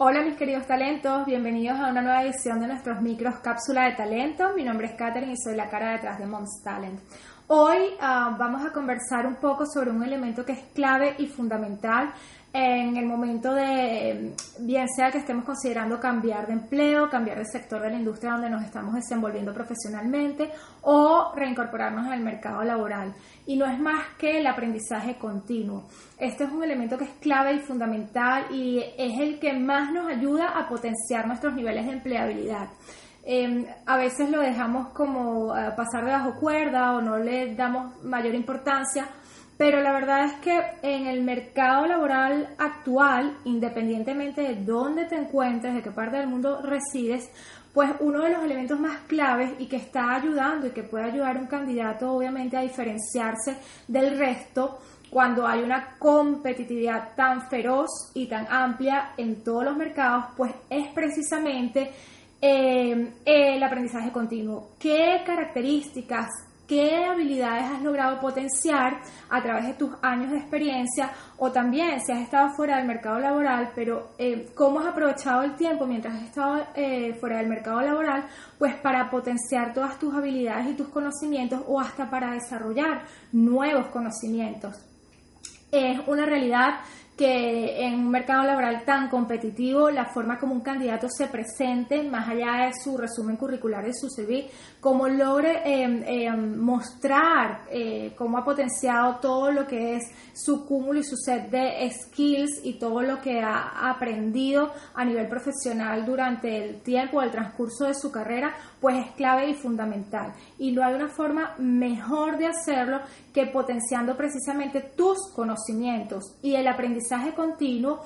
Hola mis queridos talentos, bienvenidos a una nueva edición de nuestros micros cápsula de talento. Mi nombre es Katherine y soy la cara detrás de Moms Talent. Hoy uh, vamos a conversar un poco sobre un elemento que es clave y fundamental en el momento de, bien sea que estemos considerando cambiar de empleo, cambiar de sector de la industria donde nos estamos desenvolviendo profesionalmente o reincorporarnos al mercado laboral. Y no es más que el aprendizaje continuo. Este es un elemento que es clave y fundamental y es el que más nos ayuda a potenciar nuestros niveles de empleabilidad. Em, a veces lo dejamos como eh, pasar debajo cuerda o no le damos mayor importancia pero la verdad es que en el mercado laboral actual, independientemente de dónde te encuentres, de qué parte del mundo resides, pues uno de los elementos más claves y que está ayudando y que puede ayudar a un candidato obviamente a diferenciarse del resto cuando hay una competitividad tan feroz y tan amplia en todos los mercados, pues es precisamente eh, el aprendizaje continuo. ¿Qué características, qué habilidades has logrado potenciar a través de tus años de experiencia o también si has estado fuera del mercado laboral, pero eh, cómo has aprovechado el tiempo mientras has estado eh, fuera del mercado laboral, pues para potenciar todas tus habilidades y tus conocimientos o hasta para desarrollar nuevos conocimientos. Es una realidad que en un mercado laboral tan competitivo, la forma como un candidato se presente, más allá de su resumen curricular de su CV, cómo logre em, em, mostrar eh, cómo ha potenciado todo lo que es su cúmulo y su set de skills y todo lo que ha aprendido a nivel profesional durante el tiempo, el transcurso de su carrera, pues es clave y fundamental. Y no hay una forma mejor de hacerlo que potenciando precisamente tus conocimientos y el aprendizaje continuo.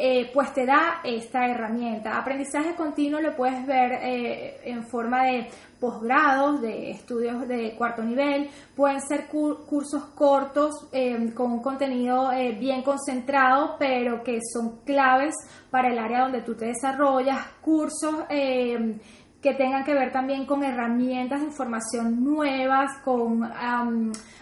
Eh, pues te da esta herramienta. Aprendizaje continuo lo puedes ver eh, en forma de posgrados, de estudios de cuarto nivel, pueden ser cursos cortos eh, con un contenido bien concentrado, pero que son claves para el área donde tú te desarrollas, cursos que tengan que ver también con herramientas de información nuevas, con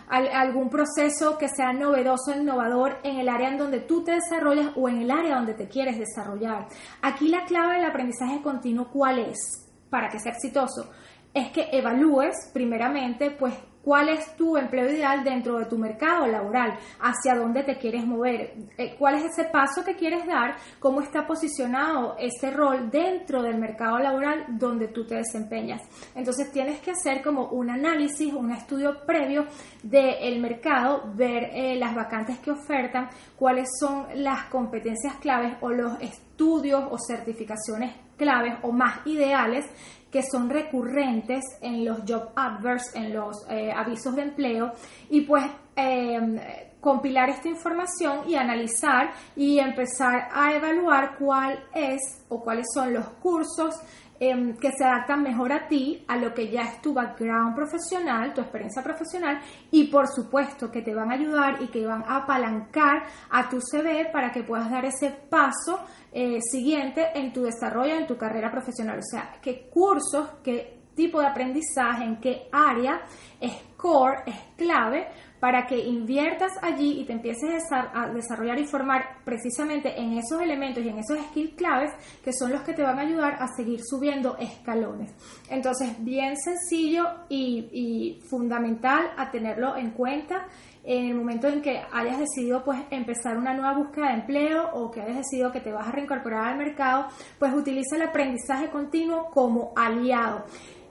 algún proceso que sea novedoso, innovador en el área en donde tú te desarrollas o en el área donde te quieres desarrollar. Aquí la clave del aprendizaje continuo, ¿cuál es? Para que sea exitoso, es que evalúes primeramente, pues, cuál es tu empleo ideal dentro de tu mercado laboral, hacia dónde te quieres mover, eh, cuál es ese paso que quieres dar, cómo está posicionado ese rol dentro del mercado laboral donde tú te desempeñas. Entonces tienes que hacer como un análisis, un estudio previo del mercado, ver eh, las vacantes que ofertan, cuáles son las competencias claves o los estudios o certificaciones claves o más ideales que son recurrentes en los job adverts, en los eh, avisos de empleo, y pues eh, compilar esta información y analizar y empezar a evaluar cuál es o cuáles son los cursos Em, que se adaptan mejor a ti, a lo que ya es tu background profesional, tu experiencia profesional y por supuesto que te van a ayudar y que van a apalancar a tu CV para que puedas dar ese paso eh, siguiente en tu desarrollo, en tu carrera profesional. O sea, qué cursos, qué tipo de aprendizaje, en qué área es core, es clave para que inviertas allí y te empieces a desarrollar y formar precisamente en esos elementos y en esos skills claves que son los que te van a ayudar a seguir subiendo escalones. Entonces, bien sencillo y, fundamental a tenerlo en cuenta en el momento en que hayas decidido pues empezar una nueva búsqueda de empleo o que hayas decidido que te vas a reincorporar al mercado, pues utiliza el aprendizaje continuo como aliado.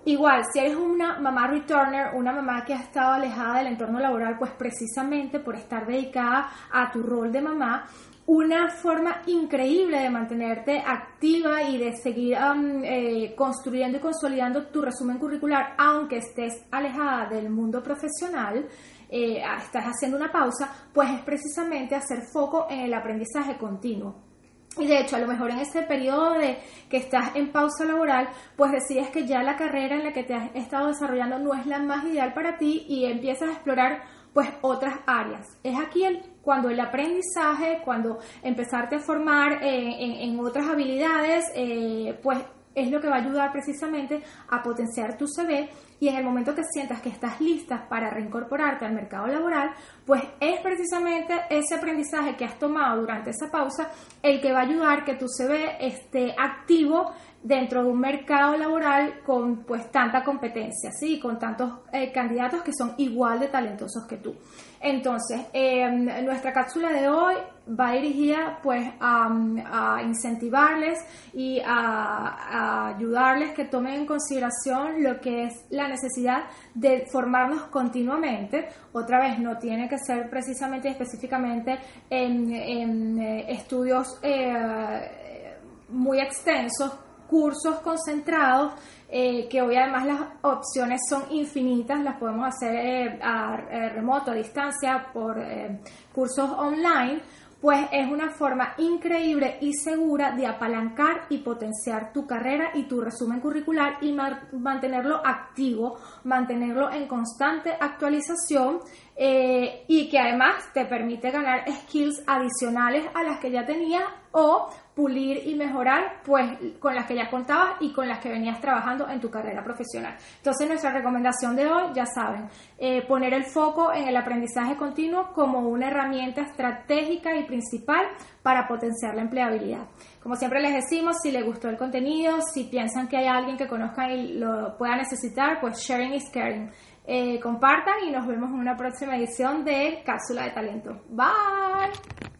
Igual, si eres una mamá returner, una mamá que ha estado alejada del entorno laboral, pues precisamente por estar dedicada a tu rol de mamá, una forma increíble de mantenerte activa y de seguir eh, construyendo y consolidando tu resumen curricular, aunque estés alejada del mundo profesional, eh, estás haciendo una pausa, pues es precisamente hacer foco en el aprendizaje continuo. Y de hecho, a lo mejor en ese periodo de que estás en pausa laboral, pues decides que ya la carrera en la que te has estado desarrollando no es la más ideal para ti y empiezas a explorar pues otras áreas. Es aquí el, cuando el aprendizaje, cuando empezarte a formar eh, en, otras habilidades, eh, pues es lo que va a ayudar precisamente a potenciar tu CV y en el momento que sientas que estás lista para reincorporarte al mercado laboral, pues es precisamente ese aprendizaje que has tomado durante esa pausa el que va a ayudar que tu CV esté activo dentro de un mercado laboral con pues tanta competencia, ¿sí? con tantos eh, candidatos que son igual de talentosos que tú. Entonces, em, nuestra cápsula de hoy va dirigida pues a, incentivarles y a, ayudarles que tomen en consideración lo que es la necesidad de formarnos continuamente. Otra vez, no tiene que ser precisamente y específicamente en, eh, estudios eh, muy extensos cursos concentrados, eh, que hoy además las opciones son infinitas, las podemos hacer eh, a, eh, remoto, a distancia, por cursos online, pues es una forma increíble y segura de apalancar y potenciar tu carrera y tu resumen curricular y mantenerlo activo, mantenerlo en constante actualización y que además te permite ganar skills adicionales a las que ya tenías o pulir y mejorar pues con las que ya contabas y con las que venías trabajando en tu carrera profesional. Entonces nuestra recomendación de hoy, ya saben, eh, poner el foco en el aprendizaje continuo como una herramienta estratégica y principal para potenciar la empleabilidad. Como siempre les decimos, si les gustó el contenido, si piensan que hay alguien que conozcan y lo pueda necesitar, pues sharing is caring. Eh, compartan y nos vemos en una próxima edición de Cápsula de Talento. Bye.